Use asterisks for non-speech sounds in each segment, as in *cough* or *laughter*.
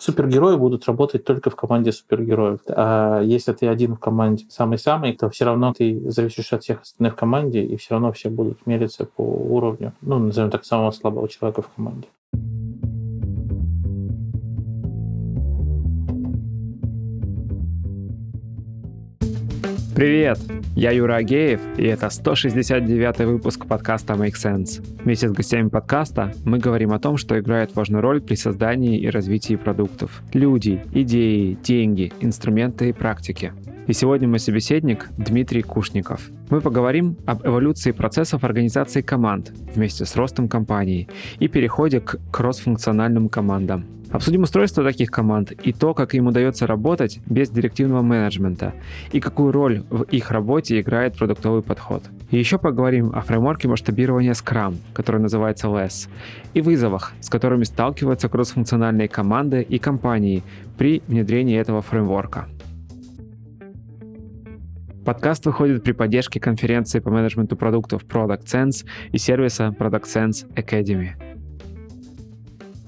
Супергерои будут работать только в команде супергероев. А если ты один в команде самый-самый, то все равно ты зависишь от всех остальных команде, и все равно все будут мериться по уровню, ну, назовем так, самого слабого человека в команде. Привет! Я Юра Агеев, и это 169 выпуск подкаста Make Sense. Вместе с гостями подкаста мы говорим о том, что играет важную роль при создании и развитии продуктов. Люди, идеи, деньги, инструменты и практики. И сегодня мой собеседник Дмитрий Кушников. Мы поговорим об эволюции процессов организации команд вместе с ростом компании и переходе к кроссфункциональным командам. Обсудим устройство таких команд и то, как им удается работать без директивного менеджмента и какую роль в их работе играет продуктовый подход. И еще поговорим о фреймворке масштабирования Scrum, который называется LESS, и вызовах, с которыми сталкиваются кроссфункциональные команды и компании при внедрении этого фреймворка. Подкаст выходит при поддержке конференции по менеджменту продуктов Product Sense и сервиса Product Sense Academy.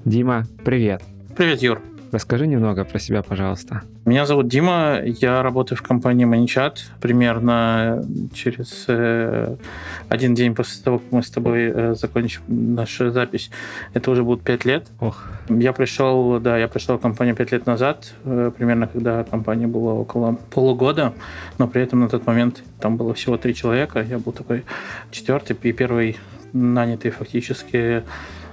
Дима, привет! Привет, Юр. Расскажи немного про себя, пожалуйста. Меня зовут Дима, я работаю в компании ManyChat. Примерно через э, один день после того, как мы с тобой э, закончим нашу запись, это уже будет пять лет. Ох. Я пришел, да, я пришел в компанию пять лет назад, э, примерно когда компания была около полугода, но при этом на тот момент там было всего три человека. Я был такой четвертый и первый нанятый фактически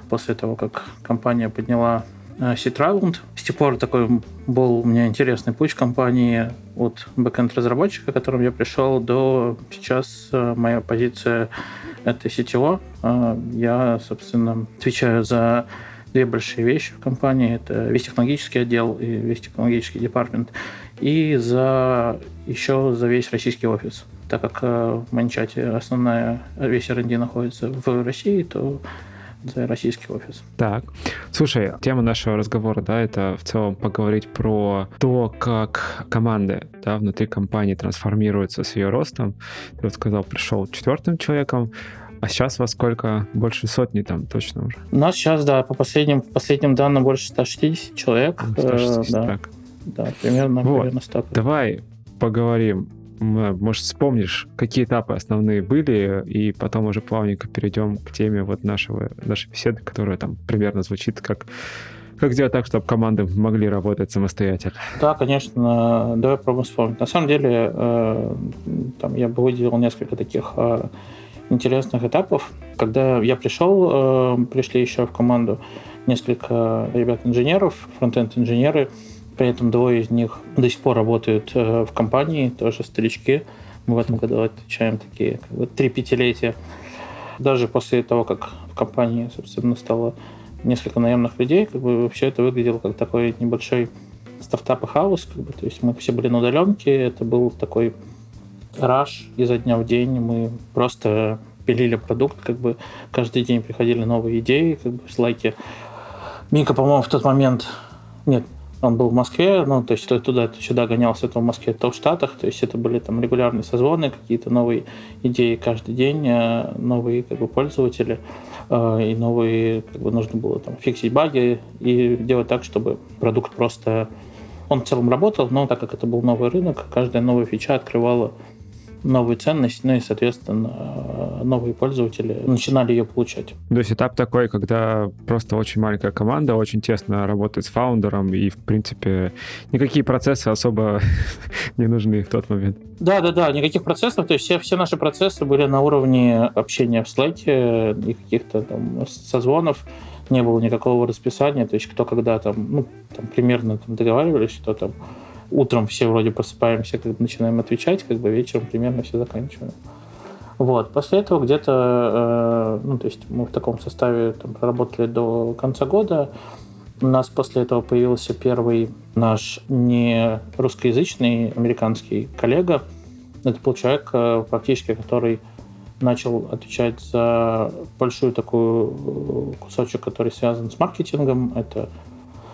после того, как компания подняла Seed С тех пор такой был у меня интересный путь в компании от бэкэнд-разработчика, к которому я пришел, до сейчас э, моя позиция — это CTO. Э, я, собственно, отвечаю за две большие вещи в компании. Это весь технологический отдел и весь технологический департамент. И за еще за весь российский офис. Так как э, в Манчате основная весь R&D находится в России, то за российский офис. Так, слушай, тема нашего разговора, да, это в целом поговорить про то, как команды, да, внутри компании трансформируются с ее ростом. Ты вот сказал, пришел четвертым человеком, а сейчас во сколько? Больше сотни там точно уже? У нас сейчас, да, по последним, по последним данным больше 160 человек. 160, э, да. так. Да, примерно, вот. примерно 100. Давай поговорим может, вспомнишь, какие этапы основные были, и потом уже плавненько перейдем к теме вот нашего, нашей беседы, которая там примерно звучит как как сделать так, чтобы команды могли работать самостоятельно? Да, конечно. Давай пробуем вспомнить. На самом деле, э, там, я бы выделил несколько таких э, интересных этапов. Когда я пришел, э, пришли еще в команду несколько ребят-инженеров, фронтенд-инженеры, при этом двое из них до сих пор работают э, в компании, тоже старички. Мы в этом году отвечаем такие как бы, три пятилетия. Даже после того, как в компании, собственно, стало несколько наемных людей, как бы все это выглядело как такой небольшой стартап и хаус. Как бы, то есть мы все были на удаленке, это был такой раш изо дня в день. Мы просто пилили продукт, как бы каждый день приходили новые идеи, как бы в слайке. Мика, по-моему, в тот момент... Нет, он был в Москве, ну, то есть то туда, то сюда гонялся, то в Москве, то в Штатах, то есть это были там регулярные созвоны, какие-то новые идеи каждый день, э, новые как бы пользователи, э, и новые, как бы нужно было там фиксить баги и делать так, чтобы продукт просто... Он в целом работал, но так как это был новый рынок, каждая новая фича открывала новую ценность, ну и, соответственно, новые пользователи начинали ее получать. То есть этап такой, когда просто очень маленькая команда очень тесно работает с фаундером, и, в принципе, никакие процессы особо *laughs* не нужны в тот момент. Да, да, да, никаких процессов. То есть все, все наши процессы были на уровне общения в Slack и каких-то там созвонов. Не было никакого расписания, то есть кто когда там, ну, там примерно там договаривались, что там утром все вроде просыпаемся, как бы начинаем отвечать, как бы вечером примерно все заканчиваем. Вот. После этого где-то, э, ну, то есть мы в таком составе там, проработали до конца года. У нас после этого появился первый наш не русскоязычный американский коллега. Это был человек, э, практически, который начал отвечать за большую такую э, кусочек, который связан с маркетингом. Это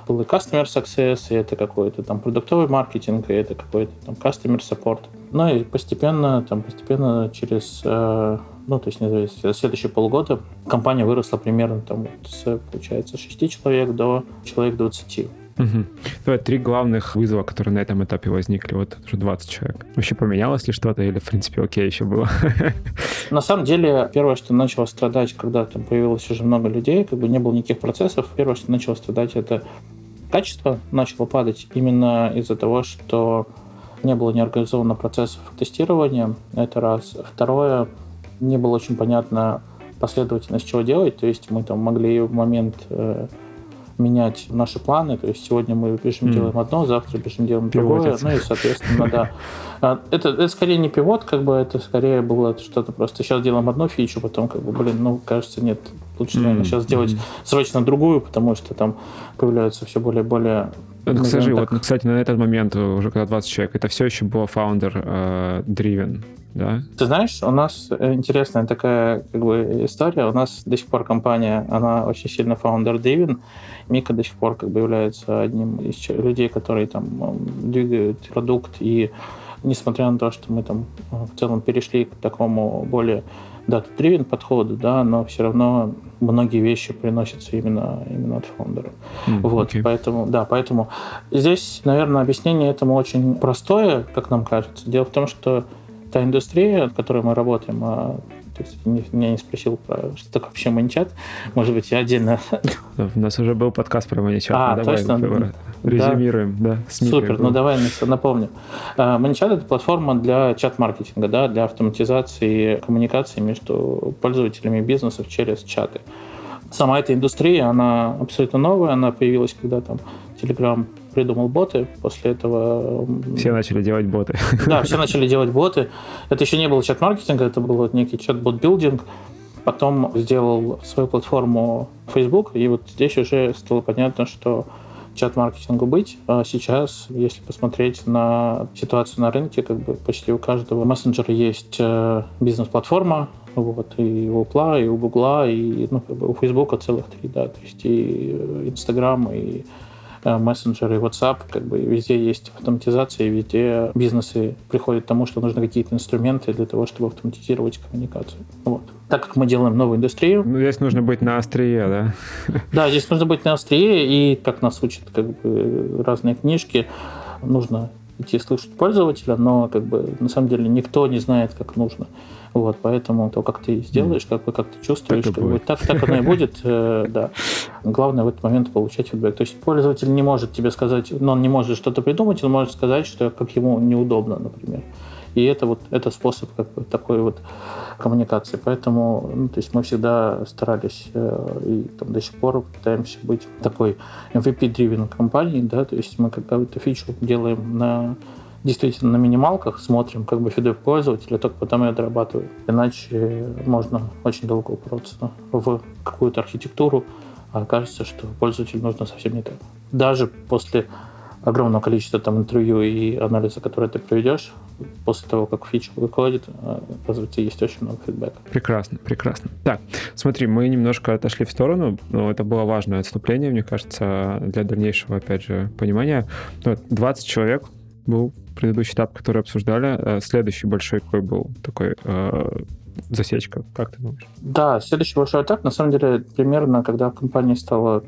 был и Customer Success, и это какой-то там продуктовый маркетинг, и это какой-то там Customer Support. Ну и постепенно, там, постепенно через, э, ну, то есть, не знаю, следующие полгода компания выросла примерно там с, получается, 6 человек до человек 20. Угу. Давай три главных вызова, которые на этом этапе возникли. Вот уже 20 человек. Вообще поменялось ли что-то или, в принципе, окей еще было? *laughs* На самом деле, первое, что начало страдать, когда там появилось уже много людей, как бы не было никаких процессов, первое, что начало страдать, это качество начало падать именно из-за того, что не было неорганизованно процессов тестирования, это раз. Второе, не было очень понятно последовательность чего делать, то есть мы там могли в момент э, менять наши планы. То есть сегодня мы пишем, mm. делаем одно, завтра пишем, делаем другое. Ну и, соответственно, да. А, это, это скорее не пивот, как бы это скорее было что-то просто. Сейчас делаем одну фичу, потом как бы, блин, ну, кажется, нет, лучше, наверное, сейчас сделать mm. срочно другую, потому что там появляются все более и более скажи, так... вот, кстати, на этот момент, уже когда 20 человек, это все еще было founder-driven, да? Ты знаешь, у нас интересная такая как бы история. У нас до сих пор компания, она очень сильно founder-driven. Мика до сих пор как бы является одним из людей, которые там двигают продукт. И несмотря на то, что мы там в целом перешли к такому более дата-дривен подходу, да, но все равно многие вещи приносятся именно, именно от фаундера. Mm, вот, okay. поэтому, да, поэтому здесь, наверное, объяснение этому очень простое, как нам кажется. Дело в том, что та индустрия, в которой мы работаем, а то есть меня не спросил про что такое вообще маничат. Может быть, я отдельно... У нас уже был подкаст про маничат. А, ну, давай точно? Резюмируем, да. да Супер, ну давай напомню. Маничат — это платформа для чат-маркетинга, да, для автоматизации коммуникации между пользователями бизнесов через чаты. Сама эта индустрия, она абсолютно новая, она появилась, когда там Telegram придумал боты, после этого... Все начали делать боты. *laughs* Да, все начали делать боты. Это еще не был чат-маркетинг, это был некий чат-бот-билдинг. Потом сделал свою платформу Facebook, и вот здесь уже стало понятно, что чат-маркетингу быть. А сейчас, если посмотреть на ситуацию на рынке, как бы почти у каждого мессенджера есть э, бизнес-платформа, вот, и у Apple, и у Google, и ну, как бы у Facebook целых три, да, то есть и Instagram, и Э, мессенджеры, WhatsApp, как бы везде есть автоматизация, везде бизнесы приходят к тому, что нужны какие-то инструменты для того, чтобы автоматизировать коммуникацию. Вот. Так как мы делаем новую индустрию... Ну, здесь нужно быть на острие, да? Да, здесь нужно быть на острие, и как нас учат как бы, разные книжки, нужно идти слышать пользователя, но как бы на самом деле никто не знает, как нужно. Вот, поэтому то, как ты сделаешь, как бы как ты чувствуешь, так, как бы, так, так оно и будет, э, *laughs* да. Главное в этот момент получать фидбэк. То есть пользователь не может тебе сказать, но он не может что-то придумать, он может сказать, что как ему неудобно, например. И это вот это способ как бы, такой вот коммуникации. Поэтому ну, то есть мы всегда старались э, и там, до сих пор пытаемся быть такой MVP-driven компанией, да, то есть мы какую-то фичу делаем на действительно на минималках, смотрим как бы фидбэк пользователя, только потом ее дорабатываем. Иначе можно очень долго упороться в какую-то архитектуру, а окажется, что пользователю нужно совсем не так. Даже после огромного количества там интервью и анализа, которые ты проведешь, после того, как фича выходит, оказывается, есть очень много фидбэка. Прекрасно, прекрасно. Так, смотри, мы немножко отошли в сторону, но это было важное отступление, мне кажется, для дальнейшего, опять же, понимания. 20 человек был предыдущий этап, который обсуждали. Э, следующий большой какой был такой э, засечка, как ты думаешь? Да, следующий большой этап, на самом деле, примерно, когда в компании стало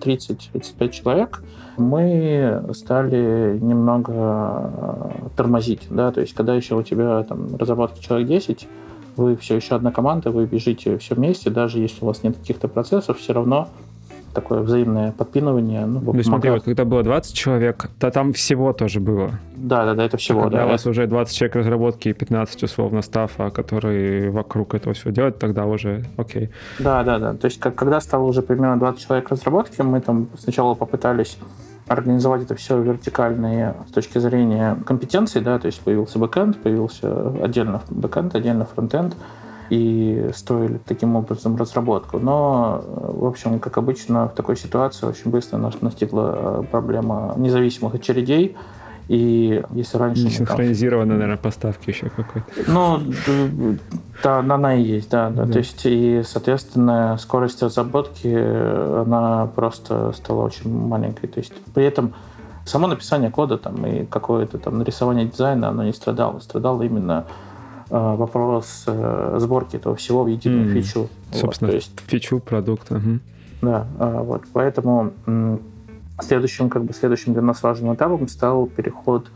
30-35 человек, мы стали немного э, тормозить, да, то есть когда еще у тебя там разработки человек 10, вы все еще одна команда, вы бежите все вместе, даже если у вас нет каких-то процессов, все равно такое взаимное подпинывание. Ну, ну смотри, вот когда было 20 человек, то там всего тоже было. Да, да, да, это всего. Когда да, у вас уже 20 человек разработки и 15 условно стафа, которые вокруг этого всего делают, тогда уже окей. Да, да, да. То есть как, когда стало уже примерно 20 человек разработки, мы там сначала попытались организовать это все вертикальные с точки зрения компетенций, да, то есть появился бэкэнд, появился отдельно бэкэнд, отдельно фронтенд, и строили таким образом разработку. Но, в общем, как обычно, в такой ситуации очень быстро нас настигла э, проблема независимых очередей, и если раньше... Синхронизированы, там... наверное, поставки еще какой-то. Ну, да, она и есть, да, да. да. То есть, и, соответственно, скорость разработки, она просто стала очень маленькой. То есть, при этом само написание кода там, и какое-то там нарисование дизайна, оно не страдало. Страдало именно Э, вопрос э, сборки этого всего в единую mm, фичу. Собственно, вот, то есть, фичу продукта. Угу. Да, э, вот, поэтому Следующим, как бы, следующим для нас важным этапом стал переход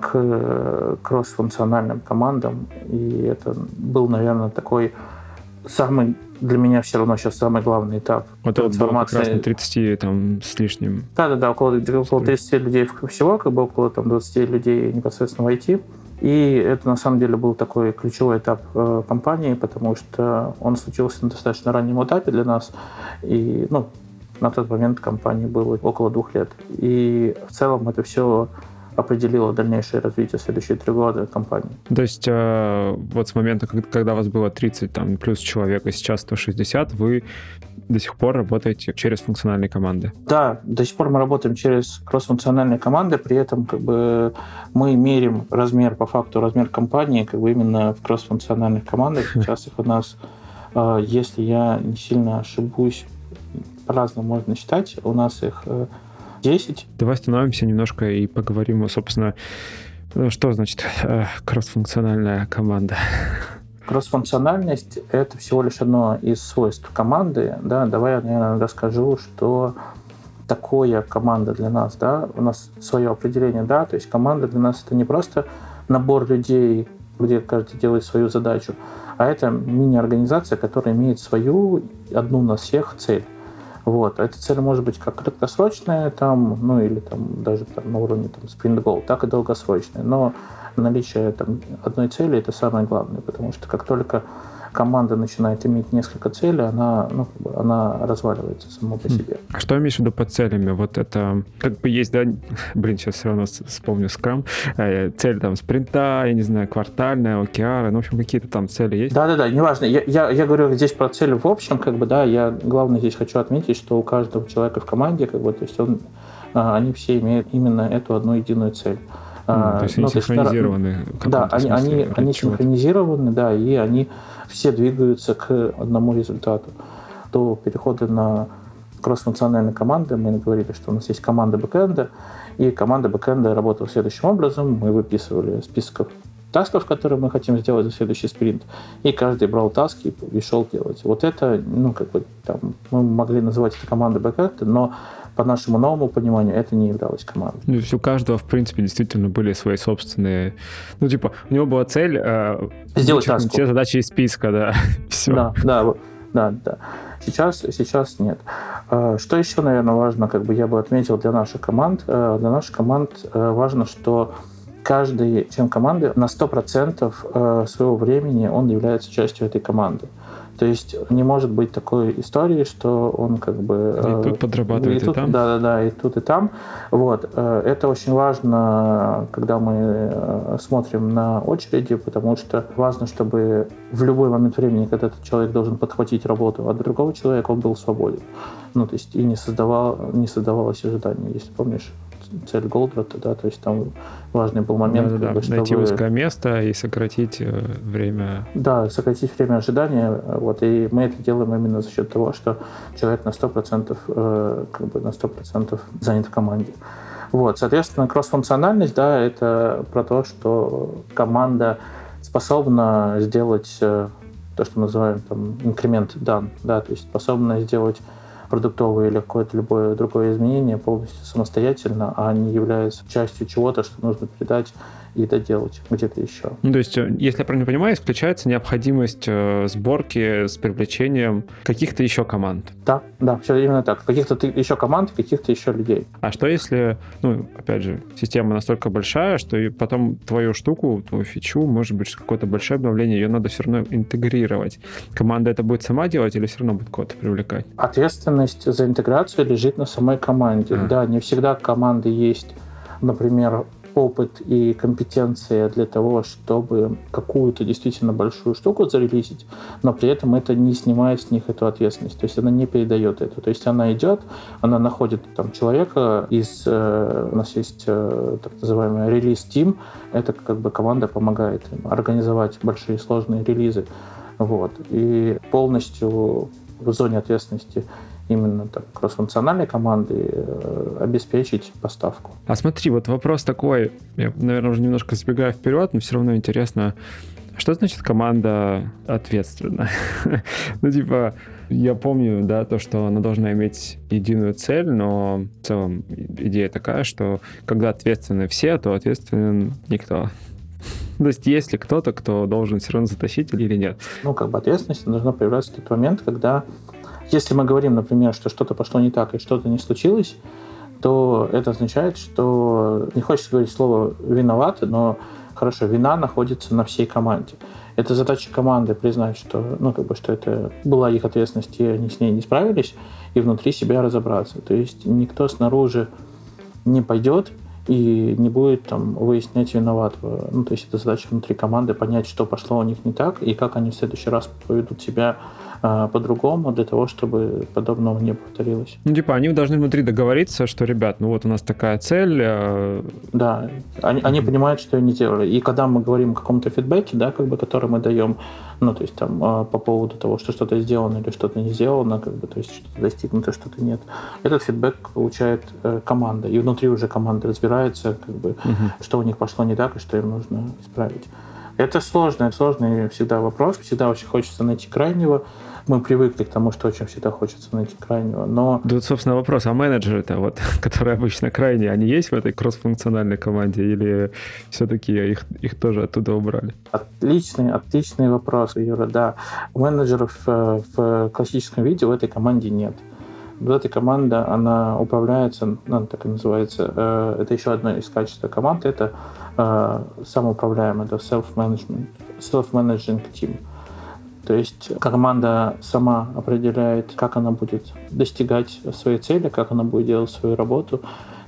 к кросс-функциональным командам. И это был, наверное, такой самый для меня все равно сейчас самый главный этап вот трансформации. Это как раз на 30 там, с лишним. Да-да-да, около, около 30 людей всего, как бы около там, 20 людей непосредственно в IT. И это на самом деле был такой ключевой этап э, компании, потому что он случился на достаточно раннем этапе для нас. И ну, на тот момент компании было около двух лет. И в целом это все определило дальнейшее развитие следующие три года компании. То есть э, вот с момента, когда у вас было 30 там, плюс человек, и сейчас 160, вы до сих пор работаете через функциональные команды? Да, до сих пор мы работаем через кросс-функциональные команды, при этом как бы мы мерим размер, по факту, размер компании как бы именно в кросс-функциональных командах. *laughs* Сейчас их у нас, э, если я не сильно ошибусь, по-разному можно считать, у нас их э, 10. Давай остановимся немножко и поговорим, собственно, ну, что значит э, кроссфункциональная команда. Кроссфункциональность — это всего лишь одно из свойств команды. Да? Давай я, наверное, расскажу, что такое команда для нас. Да? У нас свое определение. Да? То есть команда для нас — это не просто набор людей, где каждый делает свою задачу, а это мини-организация, которая имеет свою, одну на всех цель. Вот. Эта цель может быть как краткосрочная, там, ну или там, даже там, на уровне там, sprint goal, так и долгосрочная. Но наличие там, одной цели – это самое главное, потому что как только команда начинает иметь несколько целей, она, ну, она разваливается само по хм. себе. А что имеешь в виду под целями? Вот это как бы есть, да, блин, сейчас все равно вспомню скрам, э, цель там спринта, я не знаю, квартальная, океара, ну, в общем, какие-то там цели есть? Да-да-да, неважно. Я, я, я говорю здесь про цели в общем, как бы, да, я главное здесь хочу отметить, что у каждого человека в команде, как бы, то есть он, а, они все имеют именно эту одну единую цель. Mm, то есть они ну, синхронизированы. Да, они, они, они синхронизированы, да, и они все двигаются к одному результату. До перехода на кроссфункциональные команды мы говорили, что у нас есть команда бэкэнда, и команда бэкэнда работала следующим образом. Мы выписывали списков тасков, которые мы хотим сделать за следующий спринт, и каждый брал таски и шел делать. Вот это, ну, как бы, там, мы могли называть это командой бэкэнда, но по нашему новому пониманию, это не являлось командой. Ну, у каждого, в принципе, действительно были свои собственные... Ну, типа, у него была цель... Э, Сделать таску. Все задачи из списка, да. *laughs* Все. Да, да, да, да. Сейчас, сейчас нет. Э, что еще, наверное, важно, как бы я бы отметил для наших команд? Э, для наших команд важно, что каждый член команды на 100% своего времени он является частью этой команды. То есть не может быть такой истории, что он как бы... И тут подрабатывает, и, тут, и там. Да, да, да, и тут, и там. Вот. Э, это очень важно, когда мы э, смотрим на очереди, потому что важно, чтобы в любой момент времени, когда этот человек должен подхватить работу от другого человека, он был свободен. Ну, то есть и не, создавал, не создавалось ожидания. Если помнишь, цель Голдрата, да, то есть там важный был момент. Да, да. Бы, чтобы... Найти узкое место и сократить э, время. Да, сократить время ожидания, вот, и мы это делаем именно за счет того, что человек на 100%, э, как бы на 100% занят в команде. Вот, соответственно, кроссфункциональность, да, это про то, что команда способна сделать э, то, что мы называем там инкремент дан, да, то есть способна сделать продуктовое или какое-то любое другое изменение полностью самостоятельно, а не является частью чего-то, что нужно передать и доделать где-то еще. Ну, то есть, э, если я правильно понимаю, исключается необходимость э, сборки с привлечением каких-то еще команд. Да, да, все именно так. Каких-то еще команд, каких-то еще людей. А что если, ну, опять же, система настолько большая, что и потом твою штуку, твою фичу, может быть, какое-то большое обновление, ее надо все равно интегрировать. Команда это будет сама делать или все равно будет кого-то привлекать? Ответственность за интеграцию лежит на самой команде. А. Да, не всегда команды есть например, опыт и компетенция для того, чтобы какую-то действительно большую штуку зарелизить, но при этом это не снимает с них эту ответственность. То есть она не передает это. То есть она идет, она находит там человека из... Э, у нас есть э, так называемый релиз-тим. Это как бы команда помогает им организовать большие сложные релизы. Вот. И полностью в зоне ответственности именно так кроссфункциональной команды э, обеспечить поставку. А смотри, вот вопрос такой, я, наверное, уже немножко сбегаю вперед, но все равно интересно, что значит команда ответственна? *laughs* ну, типа, Я помню, да, то, что она должна иметь единую цель, но в целом идея такая, что когда ответственны все, то ответственен никто. *laughs* То есть есть ли кто-то, кто должен все равно затащить или нет? Ну, как бы ответственность должна появляться в тот момент, когда, если мы говорим, например, что что-то пошло не так и что-то не случилось, то это означает, что не хочется говорить слово «виноваты», но хорошо, вина находится на всей команде. Это задача команды признать, что, ну, как бы, что это была их ответственность, и они с ней не справились, и внутри себя разобраться. То есть никто снаружи не пойдет и не будет там выяснять виноватого. Ну, то есть это задача внутри команды понять, что пошло у них не так, и как они в следующий раз поведут себя а, по-другому для того, чтобы подобного не повторилось. Ну, типа, они должны внутри договориться, что, ребят, ну вот у нас такая цель. Э... Да, они, они понимают, что они делали. И когда мы говорим о каком-то фидбэке, да, как бы, который мы даем, ну, то есть там а, по поводу того, что что-то сделано или что-то не сделано, как бы, то есть что-то достигнуто, что-то нет, этот фидбэк получает э, команда, и внутри уже команда разбирается, как бы, угу. что у них пошло не так и что им нужно исправить. Это сложный, сложный всегда вопрос, всегда очень хочется найти крайнего, мы привыкли к тому, что очень всегда хочется найти крайнего, но... Да, собственно, вопрос, а менеджеры-то, вот, *laughs* которые обычно крайние, они есть в этой кроссфункциональной команде или все-таки их, их тоже оттуда убрали? Отличный, отличный вопрос, Юра, да. Менеджеров э, в классическом виде в этой команде нет. В этой команде она управляется, ну, так и называется, э, это еще одно из качеств команды, это э, самоуправляемый, это self-management, self-managing team. То есть команда сама определяет, как она будет достигать своей цели, как она будет делать свою работу.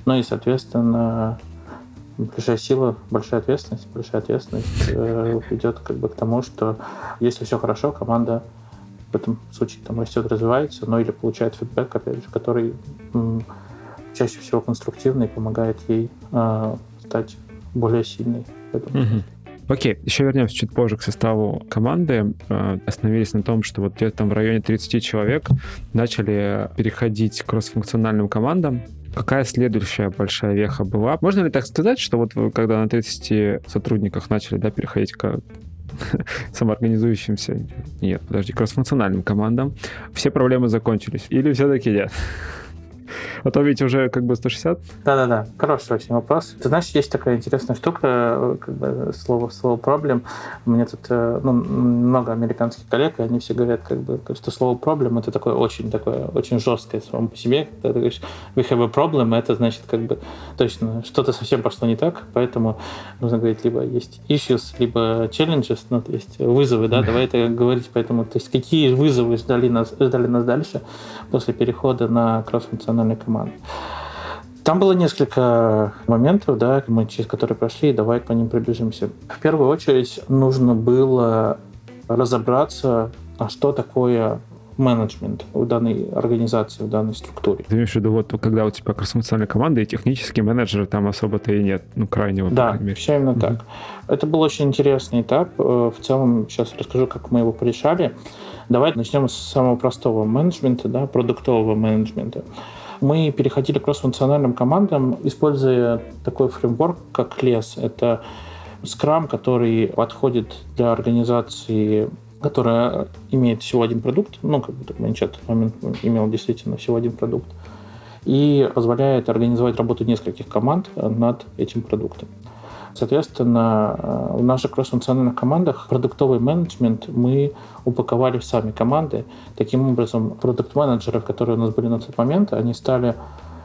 Ну и, соответственно, большая сила, большая ответственность, большая ответственность э, ведет как бы к тому, что если все хорошо, команда в этом случае там растет, развивается, но или получает фидбэк, опять же, который м, чаще всего конструктивный, помогает ей э, стать более сильной. Поэтому, mm-hmm. Окей, еще вернемся чуть позже к составу команды. Э, остановились на том, что вот где-то там в районе 30 человек начали переходить к кроссфункциональным командам. Какая следующая большая веха была? Можно ли так сказать, что вот когда на 30 сотрудниках начали да, переходить к *laughs* самоорганизующимся, нет, подожди, кроссфункциональным командам, все проблемы закончились? Или все-таки нет? А то ведь уже как бы 160. Да-да-да, хороший очень вопрос. Ты знаешь, есть такая интересная штука, как бы слово, слово проблем. Мне тут э, ну, много американских коллег, и они все говорят, как бы, что слово проблем это такое очень такое, очень жесткое само по себе. Когда ты говоришь we have a problem, это значит как бы точно что-то совсем пошло не так, поэтому нужно говорить либо есть issues, либо challenges, ну, то есть вызовы, да, давай это говорить, поэтому, то есть какие вызовы ждали нас, ждали нас дальше после перехода на кросс-функциональный команд. Там было несколько моментов, да, мы через которые прошли, и давай по ним пробежимся. В первую очередь нужно было разобраться, а что такое менеджмент в данной организации, в данной структуре. Ты имеешь в виду, вот когда у тебя кроссфункциональная команда, и технические менеджеры там особо-то и нет, ну, крайнего. Да, все именно mm-hmm. так. Это был очень интересный этап. Э, в целом, сейчас расскажу, как мы его порешали. Давай начнем с самого простого менеджмента, да, продуктового менеджмента. Мы переходили к кроссфункциональным командам, используя такой фреймворк, как LES. Это Scrum, который подходит для организации которая имеет всего один продукт, ну, как бы Manchет в момент имел действительно всего один продукт, и позволяет организовать работу нескольких команд над этим продуктом. Соответственно, э, в наших кроссфункциональных командах продуктовый менеджмент мы упаковали в сами команды. Таким образом, продукт-менеджеры, которые у нас были на тот момент, они стали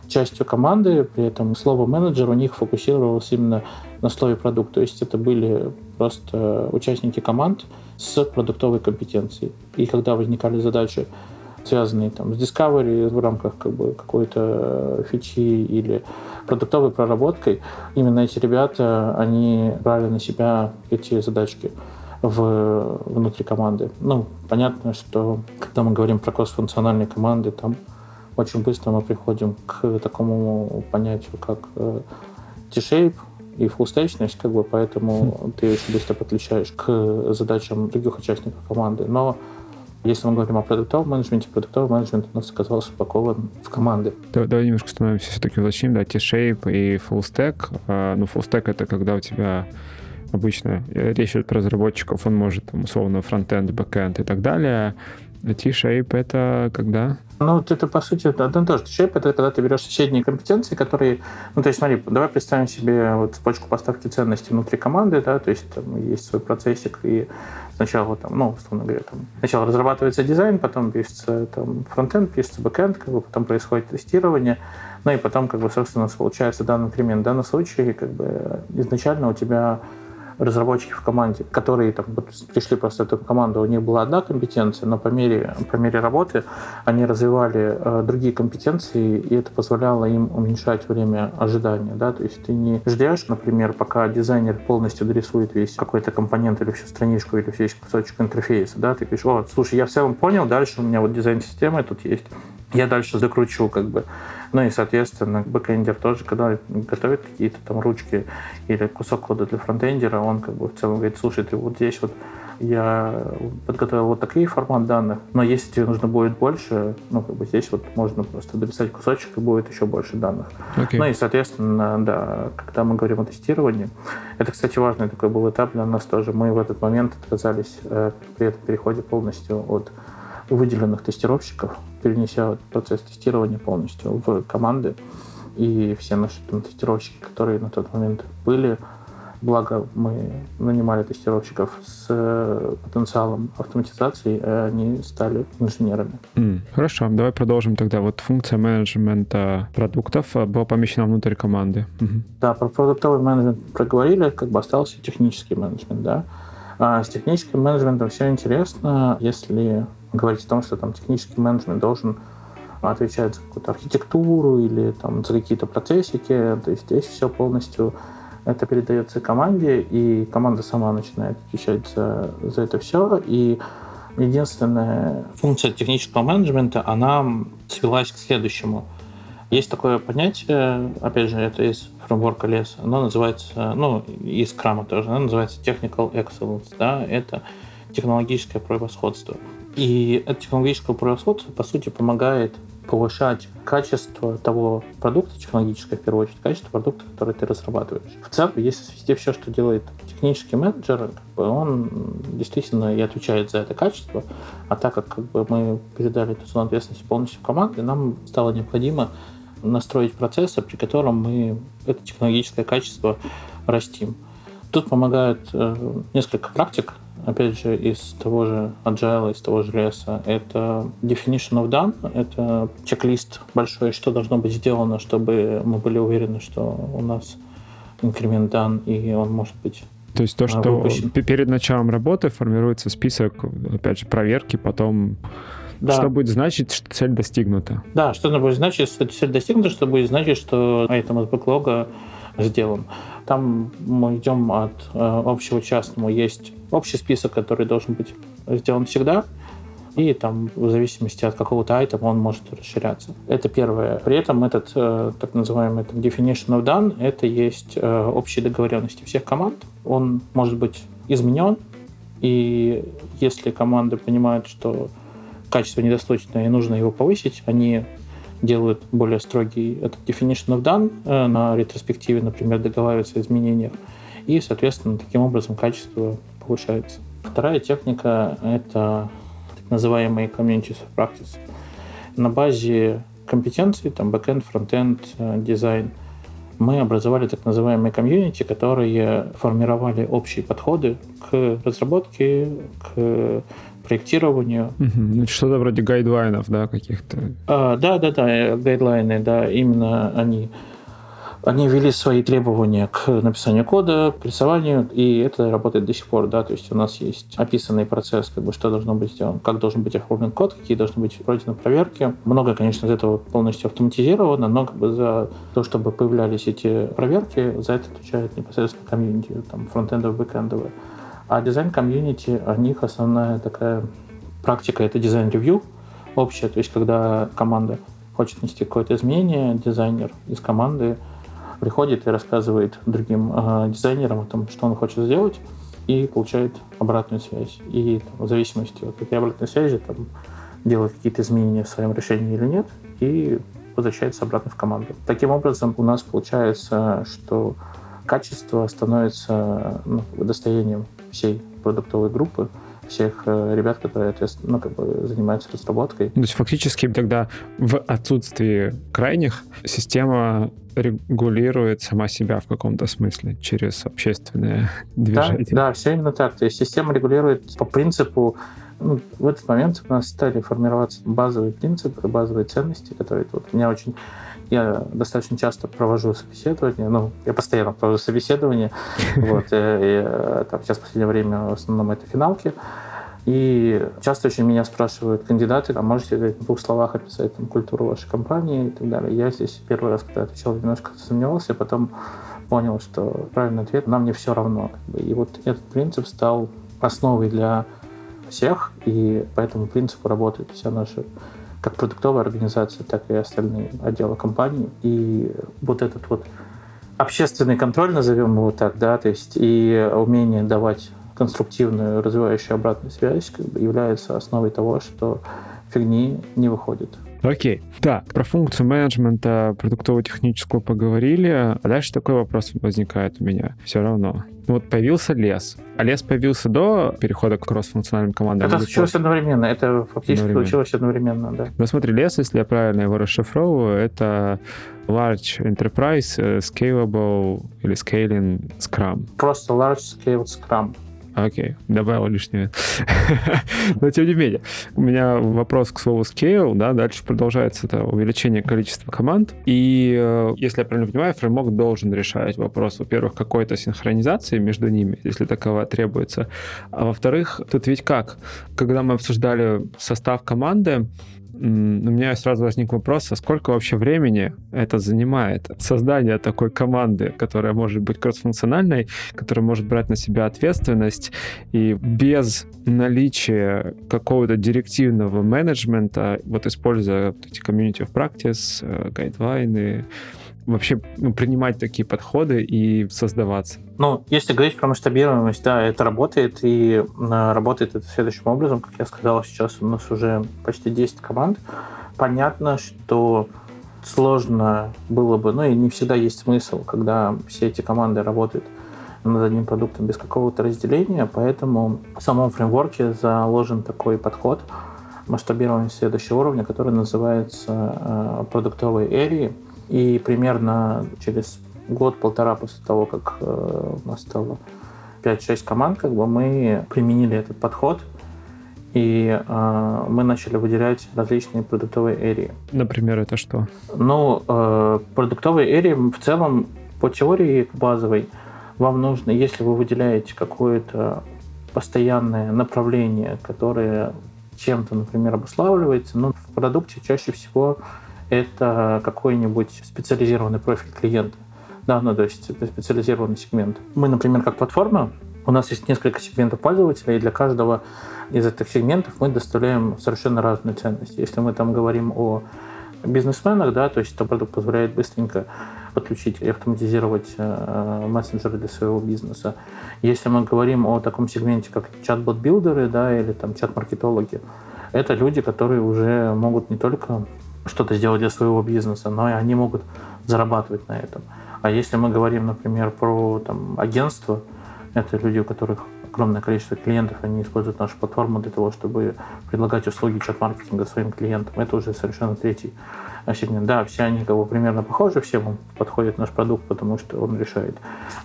частью команды, при этом слово менеджер у них фокусировалось именно на слове продукт. То есть это были просто участники команд с продуктовой компетенцией. И когда возникали задачи, связанные там, с Discovery в рамках как бы, какой-то фичи или продуктовой проработкой, именно эти ребята, они брали на себя эти задачки в, внутри команды. Ну, понятно, что когда мы говорим про кроссфункциональные команды, там очень быстро мы приходим к такому понятию, как э, T-shape и фуллстечность, как бы, поэтому хм. ты очень быстро подключаешь к задачам других участников команды. Но если мы говорим о продуктовом менеджменте, продуктовый менеджмент у нас оказался упакован в команды. Давай, давай немножко остановимся все-таки уточним, да, T-shape и full stack. А, ну, full stack — это когда у тебя обычно речь идет про разработчиков, он может, там, условно, фронтенд, бэкенд и так далее. T-shape это когда? Ну, вот это, по сути, одно и то же. Shape — это когда ты берешь соседние компетенции, которые... Ну, то есть, смотри, давай представим себе вот цепочку поставки ценностей внутри команды, да, то есть там есть свой процессик, и сначала там, ну, условно говоря, там, сначала разрабатывается дизайн, потом пишется там фронтенд, пишется бэкенд, как бы потом происходит тестирование, ну и потом, как бы, собственно, получается данный инкремент. В данном случае, как бы, изначально у тебя разработчики в команде, которые там, пришли просто в эту команду, у них была одна компетенция, но по мере, по мере работы они развивали э, другие компетенции, и это позволяло им уменьшать время ожидания. Да? То есть ты не ждешь, например, пока дизайнер полностью дорисует весь какой-то компонент или всю страничку, или весь кусочек интерфейса. Да? Ты говоришь, о, слушай, я в целом понял, дальше у меня вот дизайн системы тут есть, я дальше закручу как бы. Ну и, соответственно, бэкэндер тоже, когда готовит какие-то там ручки или кусок кода для фронтендера, он как бы в целом говорит, слушай, ты вот здесь вот я подготовил вот такие формат данных, но если тебе нужно будет больше, ну, как бы здесь вот можно просто дописать кусочек, и будет еще больше данных. Okay. Ну и, соответственно, да, когда мы говорим о тестировании, это, кстати, важный такой был этап для нас тоже. Мы в этот момент отказались э, при этом переходе полностью от выделенных тестировщиков, перенеся процесс тестирования полностью в команды. И все наши там, тестировщики, которые на тот момент были, благо мы нанимали тестировщиков с э, потенциалом автоматизации, а они стали инженерами. Mm, хорошо, давай продолжим тогда. Вот функция менеджмента продуктов э, была помещена внутрь команды. Mm-hmm. Да, про продуктовый менеджмент проговорили, как бы остался технический менеджмент, да. А с техническим менеджментом все интересно, если говорить о том, что там технический менеджмент должен отвечать за какую-то архитектуру или там за какие-то процессики. То есть здесь все полностью это передается команде, и команда сама начинает отвечать за, за это все. И единственная функция технического менеджмента, она свелась к следующему. Есть такое понятие, опять же, это из фреймворка леса, оно называется, ну, из крама тоже, оно называется technical excellence, да, это технологическое превосходство. И это технологическое превосходство, по сути, помогает повышать качество того продукта технологическое, в первую очередь, качество продукта, который ты разрабатываешь. В целом, если свести все, что делает технический менеджер, он действительно и отвечает за это качество, а так как, как бы, мы передали эту зону ответственности полностью в команды, нам стало необходимо настроить процессы, при котором мы это технологическое качество растим. Тут помогают э, несколько практик, опять же, из того же Agile, из того же леса, это definition of done, это чек-лист большой, что должно быть сделано, чтобы мы были уверены, что у нас инкремент дан, и он может быть то есть то, что выпущен. перед началом работы формируется список, опять же, проверки, потом да. Что будет значить, что цель достигнута? Да, что будет значить, что цель достигнута, что будет значить, что айтем из бэклога сделан. Там мы идем от э, общего к частному. Есть общий список, который должен быть сделан всегда, и там в зависимости от какого-то айтема он может расширяться. Это первое. При этом этот э, так называемый там, definition of done, это есть э, общие договоренности всех команд. Он может быть изменен, и если команды понимают, что качество недостаточно и нужно его повысить, они делают более строгий этот definition of done э, на ретроспективе, например, договариваются о изменениях, и, соответственно, таким образом качество повышается. Вторая техника — это так называемые communities of practice. На базе компетенций, там, backend, frontend, э, дизайн, мы образовали так называемые комьюнити, которые формировали общие подходы к разработке, к проектированию. Угу. Что-то вроде гайдлайнов, да, каких-то? А, да, да, да, гайдлайны, да, именно они. Они ввели свои требования к написанию кода, к рисованию, и это работает до сих пор, да, то есть у нас есть описанный процесс, как бы, что должно быть сделано, как должен быть оформлен код, какие должны быть пройдены проверки. Много, конечно, из этого полностью автоматизировано, но как бы за то, чтобы появлялись эти проверки, за это отвечает непосредственно комьюнити, там, фронтендовые, бэкэндовые. А дизайн-комьюнити, у них основная такая практика — это дизайн-ревью общая, то есть когда команда хочет внести какое-то изменение, дизайнер из команды приходит и рассказывает другим э, дизайнерам о том, что он хочет сделать, и получает обратную связь. И там, в зависимости от этой обратной связи там, делает какие-то изменения в своем решении или нет, и возвращается обратно в команду. Таким образом, у нас получается, что качество становится ну, достоянием всей продуктовой группы, всех э, ребят, которые ну, как бы занимаются разработкой. То есть фактически тогда в отсутствии крайних система регулирует сама себя в каком-то смысле через общественное *laughs* движение. Да, да, все именно так. То есть система регулирует по принципу ну, в этот момент у нас стали формироваться базовые принципы, базовые ценности, которые вот, меня очень я достаточно часто провожу собеседования, ну, я постоянно провожу собеседования, *laughs* вот, и, и, э, там, сейчас в последнее время в основном это финалки, и часто очень меня спрашивают кандидаты, а можете в двух словах описать там, культуру вашей компании и так далее. Я здесь первый раз, когда отвечал, немножко сомневался, потом понял, что правильный ответ «нам не все равно». И вот этот принцип стал основой для всех, и по этому принципу работает вся наша как продуктовая организация, так и остальные отделы компании. И вот этот вот общественный контроль, назовем его так, да, то есть и умение давать конструктивную, развивающую обратную связь как бы, является основой того, что фигни не выходит. Окей. Так, про функцию менеджмента продуктово-технического поговорили. А дальше такой вопрос возникает у меня все равно. Вот появился лес. А лес появился до перехода к кросс-функциональным командам? Это случилось одновременно. Это фактически одновременно. случилось одновременно, да. Ну смотри, лес, если я правильно его расшифровываю, это Large Enterprise э, Scalable или Scaling Scrum. Просто Large Scale Scrum. Окей, добавил лишнее. *laughs* Но тем не менее, у меня вопрос к слову scale, да, дальше продолжается это увеличение количества команд. И, э, если я правильно понимаю, фреймворк должен решать вопрос, во-первых, какой-то синхронизации между ними, если таковая требуется. А во-вторых, тут ведь как? Когда мы обсуждали состав команды, у меня сразу возник вопрос, а сколько вообще времени это занимает? Создание такой команды, которая может быть кроссфункциональной, которая может брать на себя ответственность, и без наличия какого-то директивного менеджмента, вот используя эти community of practice, гайдлайны, вообще ну, принимать такие подходы и создаваться? Ну, если говорить про масштабируемость, да, это работает, и э, работает это следующим образом. Как я сказал, сейчас у нас уже почти 10 команд. Понятно, что сложно было бы, ну и не всегда есть смысл, когда все эти команды работают над одним продуктом без какого-то разделения, поэтому в самом фреймворке заложен такой подход масштабирования следующего уровня, который называется э, продуктовые эрии. И примерно через год-полтора после того, как э, у нас стало 5-6 команд, как бы мы применили этот подход, и э, мы начали выделять различные продуктовые эрии. Например, это что? Ну, э, продуктовые эрии в целом по теории базовой вам нужно, если вы выделяете какое-то постоянное направление, которое чем-то, например, обуславливается, но в продукте чаще всего это какой-нибудь специализированный профиль клиента. Да, ну, то есть специализированный сегмент. Мы, например, как платформа, у нас есть несколько сегментов пользователей, и для каждого из этих сегментов мы доставляем совершенно разную ценность. Если мы там говорим о бизнесменах, да, то есть это продукт позволяет быстренько подключить и автоматизировать э, мессенджеры для своего бизнеса. Если мы говорим о таком сегменте, как чат-бот-билдеры, да, или там чат-маркетологи, это люди, которые уже могут не только что-то сделать для своего бизнеса, но и они могут зарабатывать на этом. А если мы говорим, например, про там, агентство, это люди, у которых огромное количество клиентов, они используют нашу платформу для того, чтобы предлагать услуги чат-маркетинга своим клиентам. Это уже совершенно третий сегмент. Да, все они как бы примерно похожи, всем подходит наш продукт, потому что он решает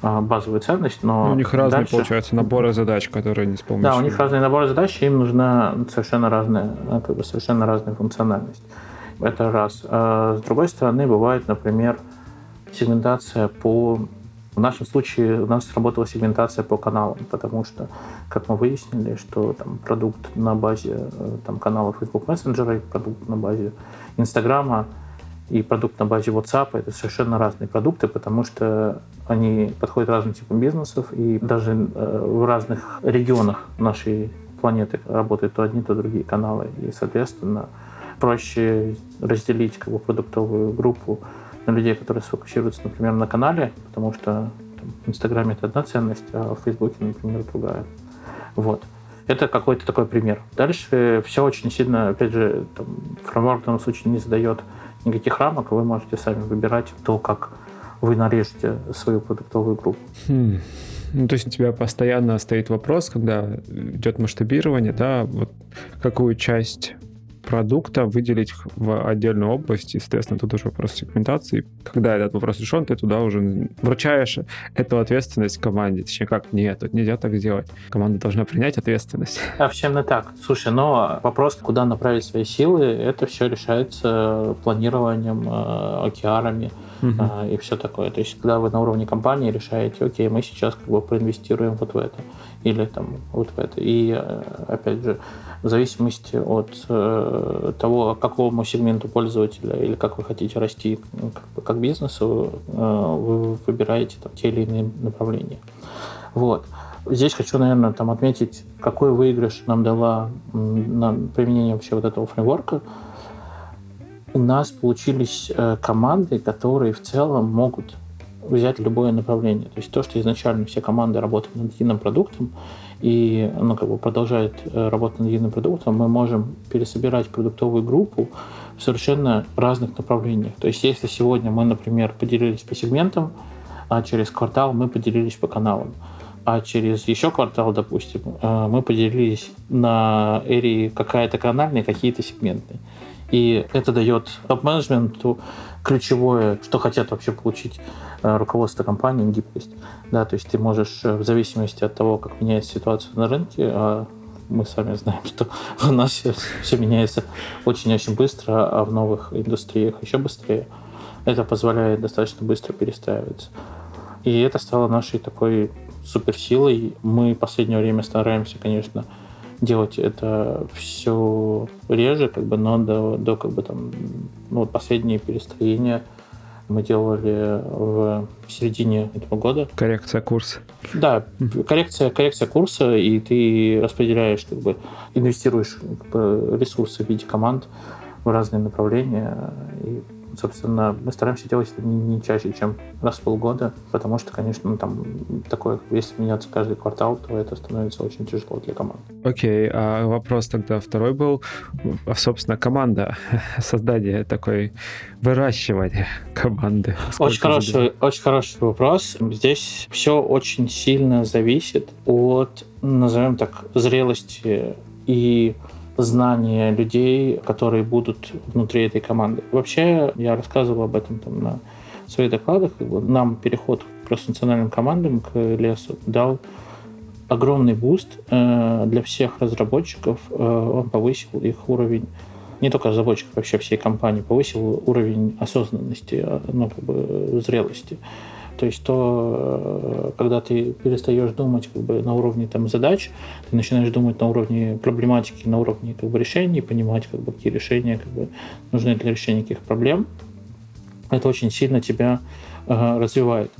а, базовую ценность, но... у них разные, дальше... получается, наборы задач, которые не с помощью... Да, у них разные наборы задач, им нужна совершенно разная, как бы совершенно разная функциональность. Это раз. А с другой стороны, бывает, например, сегментация по... В нашем случае у нас работала сегментация по каналам, потому что, как мы выяснили, что там, продукт на базе э, там, канала Facebook Messenger, продукт на базе Инстаграма и продукт на базе WhatsApp — это совершенно разные продукты, потому что они подходят разным типам бизнесов, и даже э, в разных регионах нашей планеты работают то одни, то другие каналы. И, соответственно, проще разделить как бы, продуктовую группу на людей, которые сфокусируются, например, на канале, потому что там, в Инстаграме это одна ценность, а в Фейсбуке, например, другая. Вот. Это какой-то такой пример. Дальше все очень сильно, опять же, там, фреймворк в данном случае не задает никаких рамок, вы можете сами выбирать то, как вы нарежете свою продуктовую группу. Хм. Ну, то есть у тебя постоянно стоит вопрос, когда идет масштабирование, да, вот какую часть продукта выделить в отдельную область. Естественно, тут уже вопрос сегментации. Когда этот вопрос решен, ты туда уже вручаешь эту ответственность команде. Точнее, как, нет, тут нельзя так сделать. Команда должна принять ответственность. *laughs* Вообще не так. Слушай, но вопрос, куда направить свои силы, это все решается планированием, океарами угу. и все такое. То есть, когда вы на уровне компании решаете, окей, мы сейчас как бы проинвестируем вот в это или там вот в это. И э, опять же, в зависимости от э, того, какому сегменту пользователя или как вы хотите расти ну, как, как бизнесу, э, вы выбираете там, те или иные направления. Вот. Здесь хочу, наверное, там отметить, какой выигрыш нам дала на применение вообще вот этого фреймворка. У нас получились э, команды, которые в целом могут взять любое направление. То есть то, что изначально все команды работают над единым продуктом, и ну, как бы продолжает э, работать над единым продуктом, мы можем пересобирать продуктовую группу в совершенно разных направлениях. То есть если сегодня мы, например, поделились по сегментам, а через квартал мы поделились по каналам, а через еще квартал, допустим, э, мы поделились на эре какая-то канальная, какие-то сегментные. И это дает топ-менеджменту ключевое, что хотят вообще получить руководство компании, гибкость. Да, то есть ты можешь э, в зависимости от того, как меняется ситуация на рынке, а мы сами знаем, что *laughs* у нас все, все меняется очень-очень быстро, а в новых индустриях еще быстрее. Это позволяет достаточно быстро перестраиваться. И это стало нашей такой суперсилой. Мы в последнее время стараемся, конечно, делать это все реже, как бы, но до, до как бы там, ну, последние перестроения мы делали в середине этого года. Коррекция курса. Да, коррекция, коррекция курса, и ты распределяешь, как бы, инвестируешь как бы, ресурсы в виде команд в разные направления, и собственно, мы стараемся делать это не, не чаще, чем раз в полгода, потому что, конечно, ну, там такое, если меняться каждый квартал, то это становится очень тяжело для команд. Окей, okay, а вопрос тогда второй был, а, собственно, команда, *laughs* создание такой, выращивание команды. очень хороший, очень хороший вопрос. Здесь все очень сильно зависит от, назовем так, зрелости и знания людей, которые будут внутри этой команды. Вообще, я рассказывал об этом там на своих докладах. Нам переход к кросс-функциональным командам, к LeSS, дал огромный буст э, для всех разработчиков. Э, он повысил их уровень не только разработчиков, вообще всей компании, повысил уровень осознанности, э, ну, как бы зрелости. То есть то, э, когда ты перестаешь думать как бы, на уровне там, задач, ты начинаешь думать на уровне проблематики, на уровне как бы, решений, понимать, как бы, какие решения как бы, нужны для решения каких проблем. Это очень сильно тебя э, развивает.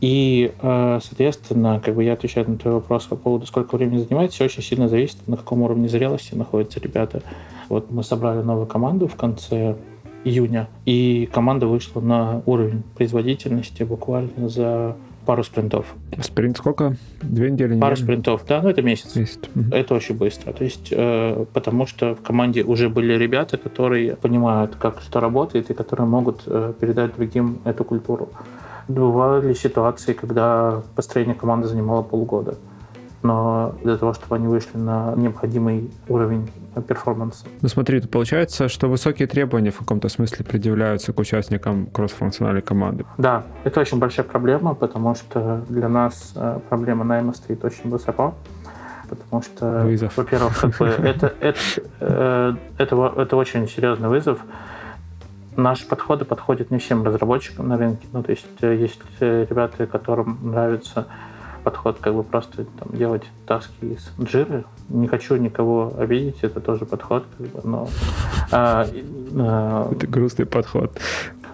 И, э, соответственно, как бы я отвечаю на твой вопрос по поводу, сколько времени занимает, все очень сильно зависит, на каком уровне зрелости находятся ребята. Вот мы собрали новую команду в конце июня, и команда вышла на уровень производительности буквально за пару спринтов. Спринт сколько? Две недели? Пару недели? спринтов, да, ну это месяц. месяц. Это очень быстро. То есть, э, потому что в команде уже были ребята, которые понимают, как что работает, и которые могут э, передать другим эту культуру. Бывали ситуации, когда построение команды занимало полгода но для того, чтобы они вышли на необходимый уровень перформанса. Ну смотри, получается, что высокие требования в каком-то смысле предъявляются к участникам кроссфункциональной команды. Да, это очень большая проблема, потому что для нас э, проблема найма стоит очень высоко потому что, вызов. во-первых, как бы *laughs* это, это, э, это, это очень серьезный вызов. Наши подходы подходят не всем разработчикам на рынке. Ну, то есть э, есть ребята, которым нравится подход как бы просто там, делать таски из джиры. Не хочу никого обидеть, это тоже подход, как бы, но... А, а, это грустный подход.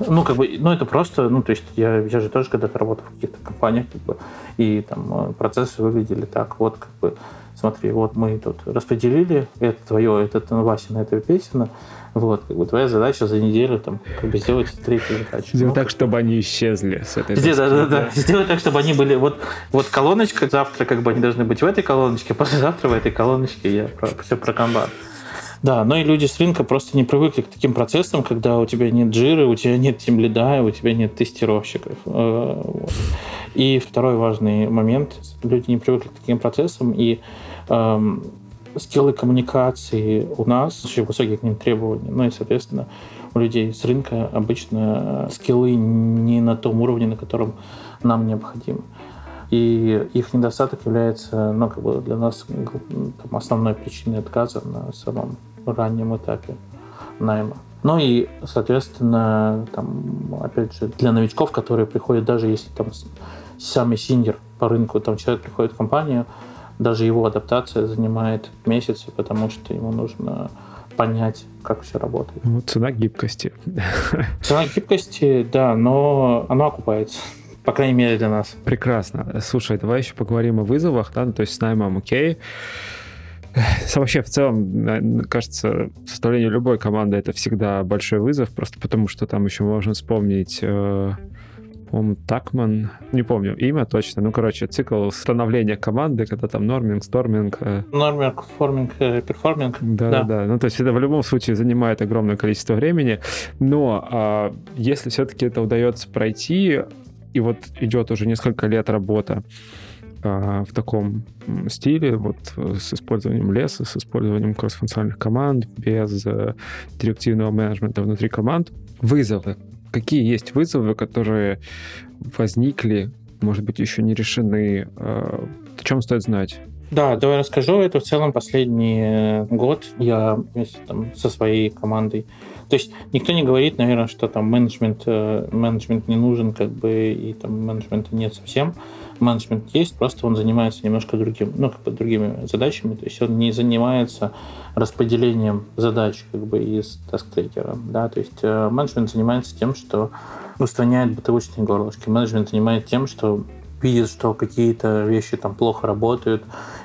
Ну, как бы, ну, это просто, ну, то есть я, я же тоже когда-то работал в каких-то компаниях, как бы, и там процессы выглядели так, вот, как бы, смотри, вот мы тут распределили, это твое, это Вася на это песня, вот, как бы твоя задача за неделю там как бы сделать третью задачу. Сделать ну, так, чтобы они исчезли с этой Сделать, да, да, да. Сделать так, чтобы они были... Вот, вот колоночка, завтра как бы они должны быть в этой колоночке, послезавтра в этой колоночке я про, все про комбат. Да, но и люди с рынка просто не привыкли к таким процессам, когда у тебя нет джиры, у тебя нет тимлида, у тебя нет тестировщиков. Э, И второй важный момент. Люди не привыкли к таким процессам, и эм, скиллы коммуникации у нас, очень высокие к ним требования. Ну и, соответственно, у людей с рынка обычно скиллы не на том уровне, на котором нам необходимо. И их недостаток является ну, как бы для нас там, основной причиной отказа на самом раннем этапе найма. Ну и, соответственно, там, опять же, для новичков, которые приходят, даже если там самый синьор по рынку, там человек приходит в компанию, даже его адаптация занимает месяцы, потому что ему нужно понять, как все работает. Ну, цена гибкости. *laughs* Цена гибкости, да, но она окупается. По крайней мере, для нас. Прекрасно. Слушай, давай еще поговорим о вызовах, да, ну, то есть с наймом окей. Вообще, в целом, кажется, составление любой команды это всегда большой вызов, просто потому что там еще можно вспомнить э, по-моему, Такман, не помню имя точно, ну, короче, цикл становления команды, когда там norming, storming. Э. Norming, forming, э, performing. Да, да, да. Ну, то есть это в любом случае занимает огромное количество времени, но а, если все-таки это удается пройти, и вот идет уже несколько лет работа, а, в таком стиле, вот с использованием LeSS а, с использованием кроссфункциональных команд, без э, директивного менеджмента внутри команд. Вызовы какие есть вызовы, которые возникли, может быть, еще не решены? О чем стоит знать? Да, давай расскажу. Это в целом последний год я вместе там, со своей командой. То есть никто не говорит, наверное, что там менеджмент, э, менеджмент не нужен, как бы, и там менеджмента нет совсем менеджмент есть, просто он занимается немножко другим, ну, как бы другими задачами, то есть он не занимается распределением задач как бы из таск-трекера, да, то есть э, менеджмент занимается тем, что устраняет бытовочные горлышки, менеджмент занимается тем, что видит, что какие-то вещи там плохо работают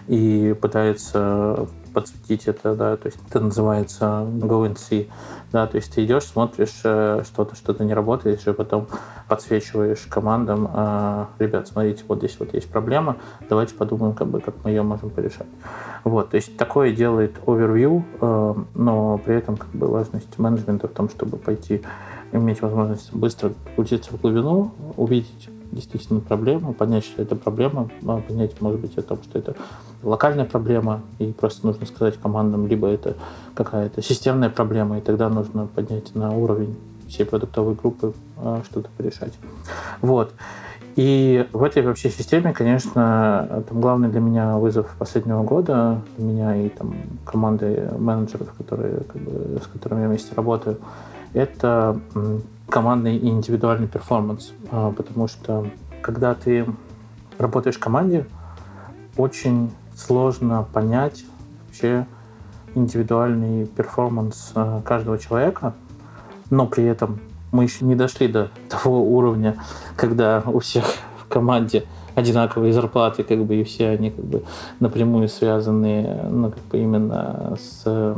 и пытается подсветить это, да, то есть это называется go and see, да, то есть ты идешь, смотришь, э, что-то, что-то не работает, и потом подсвечиваешь командам, «А, ребят, смотрите, вот здесь вот есть проблема, давайте подумаем, как бы, как мы ее можем порешать. Вот, то есть такое делает overview, э, но при этом как бы важность менеджмента в том, чтобы пойти иметь возможность быстро крутиться в глубину, увидеть действительно проблему, понять, что это проблема, а понять, может быть, о том, что это локальная проблема, и просто нужно сказать командам, либо это какая-то системная проблема, и тогда нужно поднять на уровень всей продуктовой группы а, что-то порешать. Вот. И в этой вообще системе, конечно, там главный для меня вызов последнего года, для меня и там команды менеджеров, которые, как бы, с которыми я вместе работаю, это командный и индивидуальный перформанс. А, потому что когда ты работаешь в команде, очень сложно понять вообще индивидуальный перформанс а, каждого человека, но при этом мы еще не дошли до того уровня, когда у всех в команде одинаковые зарплаты, как бы, и все они как бы напрямую связаны, ну, как бы именно с...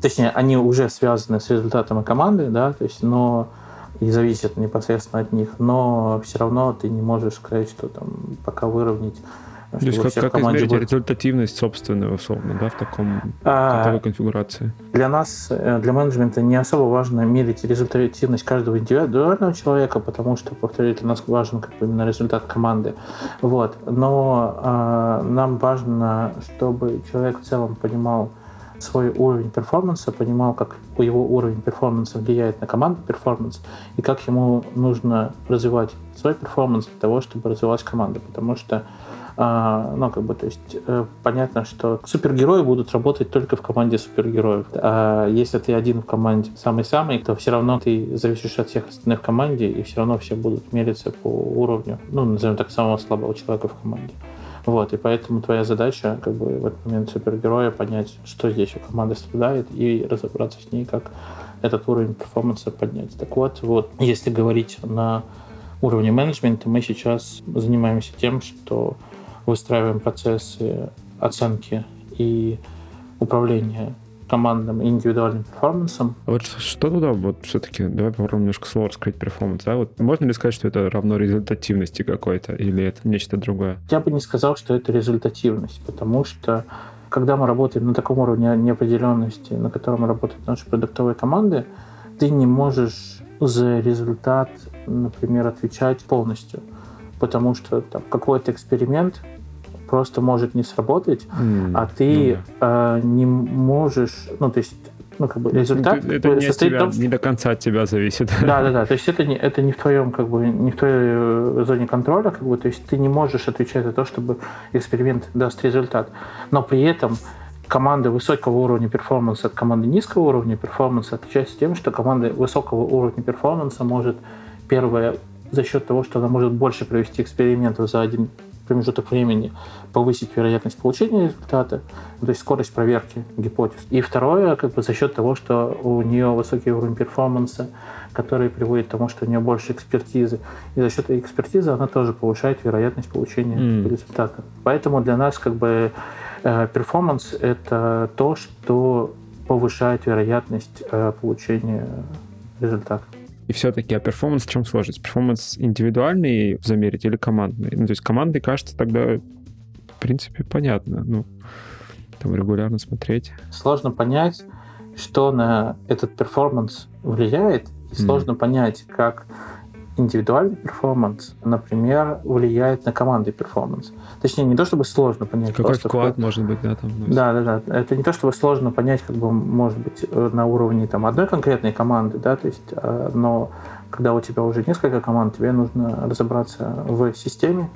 Точнее, они уже связаны с результатами команды, да, то есть, но и зависит непосредственно от них, но все равно ты не можешь сказать, что там пока выровнять то есть как, как измерить будет... результативность собственную, условно, да, в таком, а, такой конфигурации? Для нас, э, для менеджмента не особо важно мерить результативность каждого индивидуального человека, потому что, повторюсь, для нас важен как бы именно результат команды. Вот. Но а, нам важно, чтобы человек в целом понимал, свой уровень перформанса, понимал, как его уровень перформанса влияет на командный перформанс, и как ему нужно развивать свой перформанс для того, чтобы развивать команду. Потому что а, ну, как бы, то есть э, понятно, что супергерои будут работать только в команде супергероев. А если ты один в команде самый-самый, то все равно ты зависишь от всех остальных в команде, и все равно все будут мериться по уровню, ну, назовем так, самого слабого человека в команде. Вот, и поэтому твоя задача, как бы, в этот момент супергероя понять, что здесь у команды страдает, и разобраться с ней, как этот уровень перформанса поднять. Так вот, вот, если говорить на уровне менеджмента, мы сейчас занимаемся тем, что выстраиваем процессы оценки и управления командным и индивидуальным перформансом. Вот что туда, вот все-таки, давай попробуем немножко слово раскрыть перформанс, да? Вот можно ли сказать, что это равно результативности какой-то, или это нечто другое? Я бы не сказал, что это результативность, потому что когда мы работаем на таком уровне неопределенности, на котором работают наши продуктовые команды, ты не можешь за результат, например, отвечать полностью потому что там какой-то эксперимент просто может не сработать, mm, а ты да. э, не можешь, ну то есть ну, как бы ну, результат это, это не, состоит тебя, в том, что... не до конца от тебя зависит. Да, да, да. *laughs* То есть это не, это не в твоем, как бы, не в твоей э, зоне контроля, как бы, то есть ты не можешь отвечать за то, чтобы эксперимент даст результат. Но при этом команда высокого уровня перформанса от команды низкого уровня перформанса отличается тем, что команда высокого уровня перформанса может первое за счет того, что она может больше провести экспериментов за один промежуток времени повысить вероятность получения результата, то есть скорость проверки гипотез. И второе, как бы за счет того, что у нее высокий уровень перформанса, который приводит к тому, что у нее больше экспертизы. И за счет экспертизы она тоже повышает вероятность получения mm. результата. Поэтому для нас как бы э, перформанс — это то, что повышает вероятность э, получения результата. И все-таки, а перформанс в чем сложность? Перформанс индивидуальный замерить или командный? Ну, то есть командный, кажется, тогда, в принципе, понятно. Ну, там регулярно смотреть. Сложно понять, что на этот перформанс влияет, и сложно mm. понять, как индивидуальный перформанс, например, влияет на командный перформанс. Точнее, не то чтобы сложно понять. Какой вклад может быть, да, там? Ну, да, да, да. Это не то чтобы сложно понять, как бы, может быть, э, на уровне там одной конкретной команды, да, то есть, э, но когда у тебя уже несколько команд, тебе нужно разобраться в системе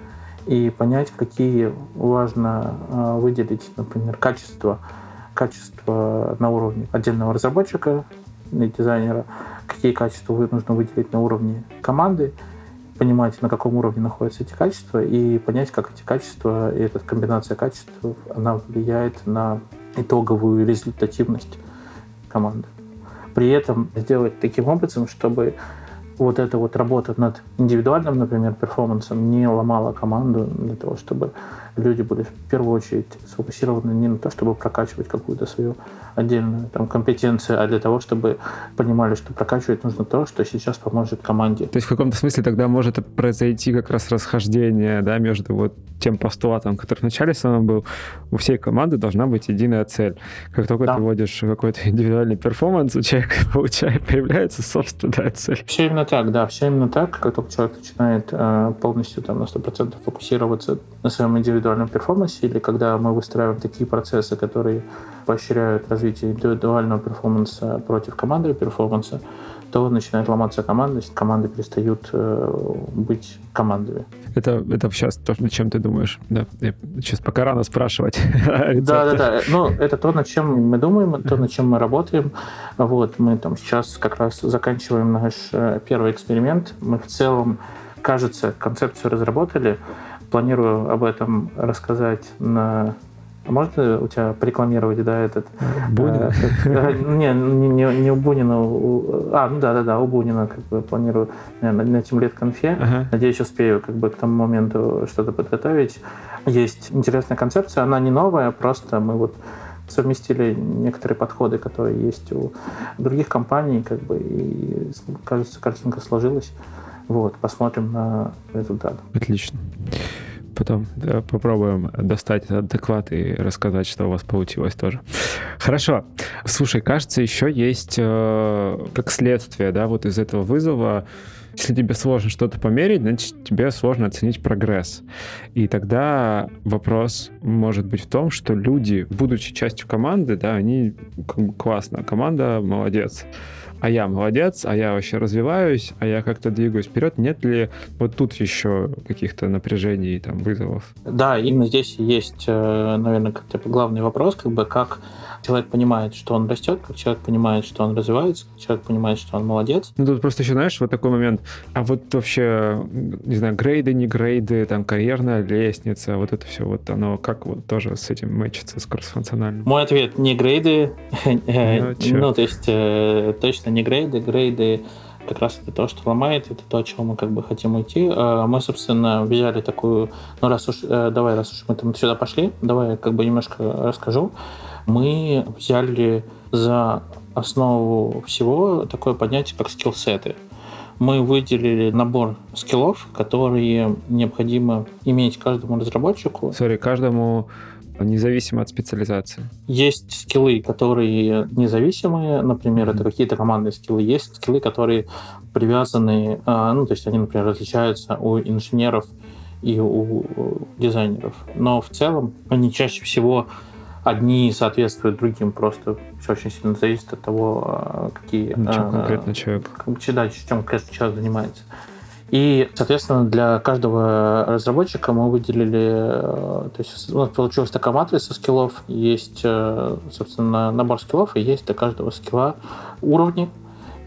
и понять, какие важно э, выделить, например, качество, качество на уровне отдельного разработчика, дизайнера, какие качества нужно выделить на уровне команды, понимать, на каком уровне находятся эти качества, и понять, как эти качества и эта комбинация качеств, она влияет на итоговую результативность команды. При этом сделать таким образом, чтобы вот эта вот работа над индивидуальным, например, перформансом не ломала команду для того, чтобы люди были в первую очередь сфокусированы не на то, чтобы прокачивать какую-то свою отдельную там, компетенцию, а для того, чтобы понимали, что прокачивать нужно то, что сейчас поможет команде. То есть в каком-то смысле тогда может произойти как раз расхождение да, между вот тем постулатом, который вначале самым был, у всей команды должна быть единая цель. Как только да. ты вводишь какой-то *laughs* индивидуальный перформанс, у человека *laughs* получает, появляется собственная цель. Все именно так, да, все именно так. Как только человек начинает э, полностью там, на 100% фокусироваться на своем индивидуальном перформансе, или когда мы выстраиваем такие процессы, которые поощряют развитие индивидуального перформанса против командного перформанса, то начинает ломаться команда, команды перестают э, быть командами. Это, это сейчас то, над чем ты думаешь. Да. Я сейчас пока рано спрашивать. *laughs* Да, да, да. Ну, это то, над чем мы думаем, то, над чем мы работаем. Вот, мы там сейчас как раз заканчиваем наш э, первый эксперимент. Мы в целом, кажется, концепцию разработали. Планирую об этом рассказать на а можно у тебя порекламировать, да, этот... Бунина? Э, не, не, не у Бунина, у, а, ну да-да-да, у Бунина как бы планирую наверное, на этим лет конфе. Ага. Надеюсь, успею как бы к тому моменту что-то подготовить. Есть интересная концепция, она не новая, просто мы вот совместили некоторые подходы, которые есть у других компаний, как бы, и, кажется, картинка сложилась. Вот, посмотрим на результат. Отлично потом да, попробуем достать адекват и рассказать, что у вас получилось тоже. Хорошо. Слушай, кажется, еще есть э, как следствие, да, вот из этого вызова, если тебе сложно что-то померить, значит, тебе сложно оценить прогресс. И тогда вопрос может быть в том, что люди, будучи частью команды, да, они классно, команда молодец а я молодец, а я вообще развиваюсь, а я как-то двигаюсь вперед. Нет ли вот тут еще каких-то напряжений, там, вызовов? Да, именно здесь есть, э, наверное, как-то главный вопрос, как бы как человек понимает, что он растет, как человек понимает, что он развивается, как человек понимает, что он молодец. Ну, тут просто еще, знаешь, вот такой момент, а вот вообще, не знаю, грейды, не грейды, там, карьерная лестница, вот это все, вот оно как вот тоже с этим мэчится, с кроссфункциональным? Мой ответ — не грейды, *laughs* ну, ну, то есть э, точно не грейды, грейды как раз это то, что ломает, это то, от чего мы как бы хотим уйти. А мы, собственно, взяли такую, ну раз уж, э, давай, раз уж мы там сюда пошли, давай как бы немножко расскажу мы взяли за основу всего такое понятие, как скиллсеты. Мы выделили набор скиллов, которые необходимо иметь каждому разработчику. Сори, каждому независимо от специализации. Есть скиллы, которые независимые, например, это какие-то командные скиллы. Есть скиллы, которые привязаны, а, ну, то есть они, например, различаются у инженеров и у дизайнеров. Но в целом они чаще всего одни соответствуют другим, просто все очень сильно зависит от того, а, какие... Чем конкретно человек. Да, чем конкретно человек занимается. И, соответственно, для каждого разработчика мы выделили, э, то есть у нас получилась такая матрица скиллов, есть, э, собственно, набор скиллов, и есть для каждого скилла уровни,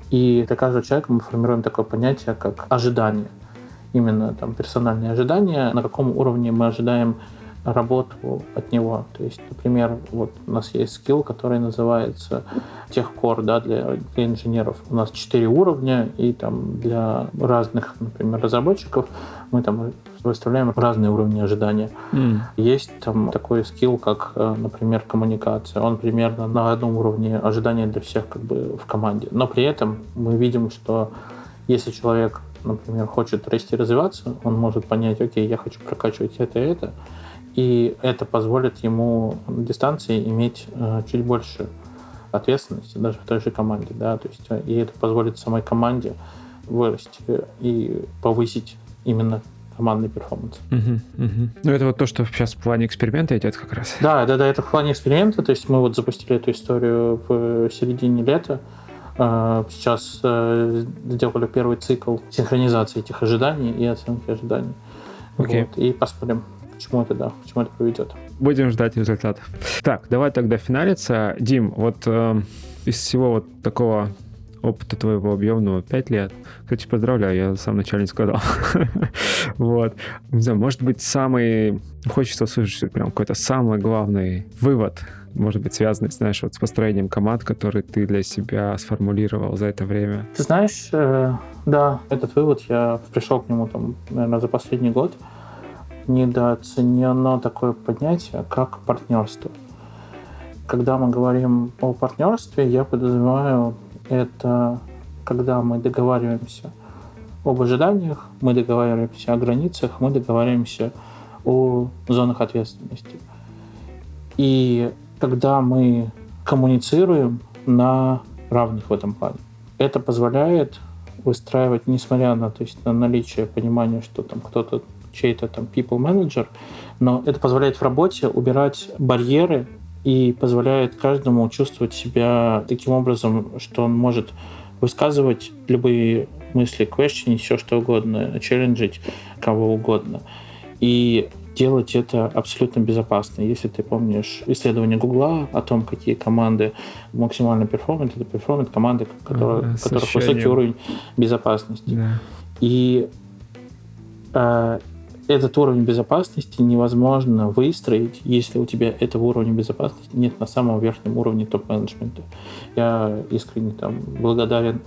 и для каждого человека мы формируем такое понятие, как ожидание. Именно там персональные ожидания, на каком уровне мы ожидаем работу от него. То есть, например, вот у нас есть скилл, который называется техкор да, для, для инженеров. У нас четыре уровня, и там для разных, например, разработчиков мы там выставляем разные уровни ожидания. Mm. Есть там такой скилл, как, э, например, коммуникация. Он примерно на одном уровне ожидания для всех как бы в команде. Но при этом мы видим, что если человек, например, хочет расти и развиваться, он может понять, окей, я хочу прокачивать это и это, и это позволит ему на дистанции иметь э, чуть больше ответственности даже в той же команде, да, то есть э, и это позволит самой команде вырасти и повысить именно командный перформанс. Угу, угу. Ну, это вот то, что сейчас в плане эксперимента идет как раз. Да, да, да, это в плане эксперимента. То есть мы вот запустили эту историю в середине лета. Э, сейчас э, сделали первый цикл синхронизации этих ожиданий и оценки ожиданий. Okay. Вот, и посмотрим, к чему это, да, к чему это приведет. Будем ждать результатов. Так, давай тогда финалиться. Дим, вот э, из всего вот такого опыта твоего объемного 5 лет. Кстати, поздравляю, я сам начальник сказал. *laughs* вот. Не знаю, может быть, самый... Хочется услышать прям какой-то самый главный вывод, может быть, связанный, знаешь, вот с построением команд, который ты для себя сформулировал за это время. Ты знаешь, э, да, этот вывод, я пришел к нему там, наверное, за последний год недооценено такое понятие, как партнерство. Когда мы говорим о партнерстве, я подразумеваю это, когда мы договариваемся об ожиданиях, мы договариваемся о границах, мы договариваемся о зонах ответственности. И когда мы коммуницируем на равных в этом плане. Это позволяет выстраивать, несмотря на, то есть, на наличие понимания, что там кто-то чей-то там people manager, но это позволяет в работе убирать барьеры и позволяет каждому чувствовать себя таким образом, что он может высказывать любые мысли, question, все что угодно, челленджить кого угодно. И делать это абсолютно безопасно. Если ты помнишь исследование Гугла о том, какие команды максимально перформят, это перформят команды, которые, у которых высокий уровень безопасности. Да. И э, этот уровень безопасности невозможно выстроить, если у тебя этого уровня безопасности нет на самом верхнем уровне топ-менеджмента. Я искренне там благодарен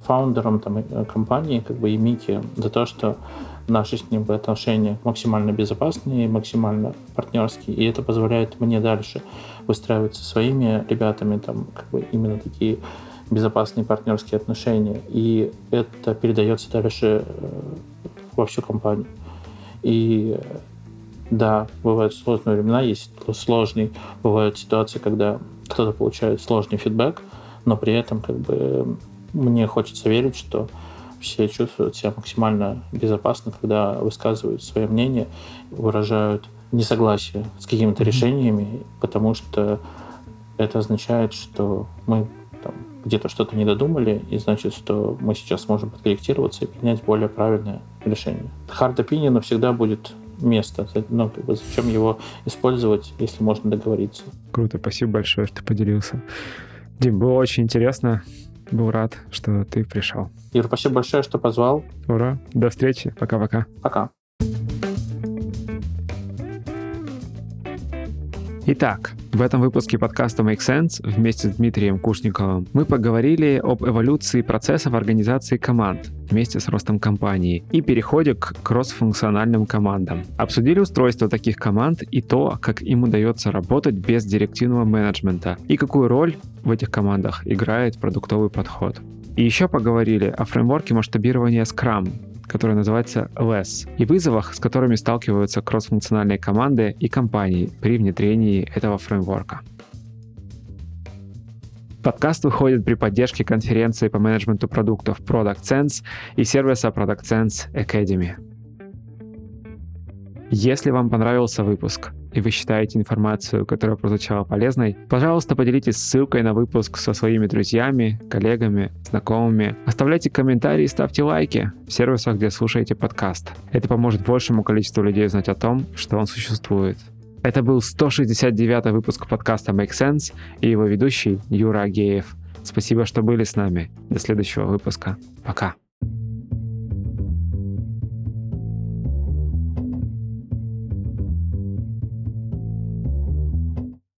фаундерам там, э, компании, как бы и Мики, за то, что наши с ним отношения максимально безопасные, максимально партнерские, и это позволяет мне дальше выстраивать со своими ребятами там как бы именно такие безопасные партнерские отношения, и это передается дальше э, во всю компанию. И да, бывают сложные времена, есть сложные, бывают ситуации, когда кто-то получает сложный фидбэк, но при этом как бы мне хочется верить, что все чувствуют себя максимально безопасно, когда высказывают свое мнение, выражают несогласие с какими-то mm-hmm. решениями, потому что это означает, что мы там, где-то что-то не додумали, и значит, что мы сейчас можем подкорректироваться и принять более правильное решение. Hard opinion всегда будет место. Ну, как бы зачем его использовать, если можно договориться. Круто, спасибо большое, что поделился. Дим, было очень интересно. Был рад, что ты пришел. Юр, спасибо большое, что позвал. Ура. До встречи. Пока-пока. Пока. Итак, в этом выпуске подкаста Make Sense вместе с Дмитрием Кушниковым мы поговорили об эволюции процессов организации команд вместе с ростом компании и переходе к кроссфункциональным командам. Обсудили устройство таких команд и то, как им удается работать без директивного менеджмента и какую роль в этих командах играет продуктовый подход. И еще поговорили о фреймворке масштабирования Scrum, который называется LESS, и вызовах, с которыми сталкиваются кроссфункциональные команды и компании при внедрении этого фреймворка. Подкаст выходит при поддержке конференции по менеджменту продуктов Product Sense и сервиса Product Sense Academy. Если вам понравился выпуск, и вы считаете информацию, которая прозвучала полезной, пожалуйста, поделитесь ссылкой на выпуск со своими друзьями, коллегами, знакомыми. Оставляйте комментарии и ставьте лайки в сервисах, где слушаете подкаст. Это поможет большему количеству людей знать о том, что он существует. Это был 169 выпуск подкаста Make Sense и его ведущий Юра Агеев. Спасибо, что были с нами. До следующего выпуска. Пока.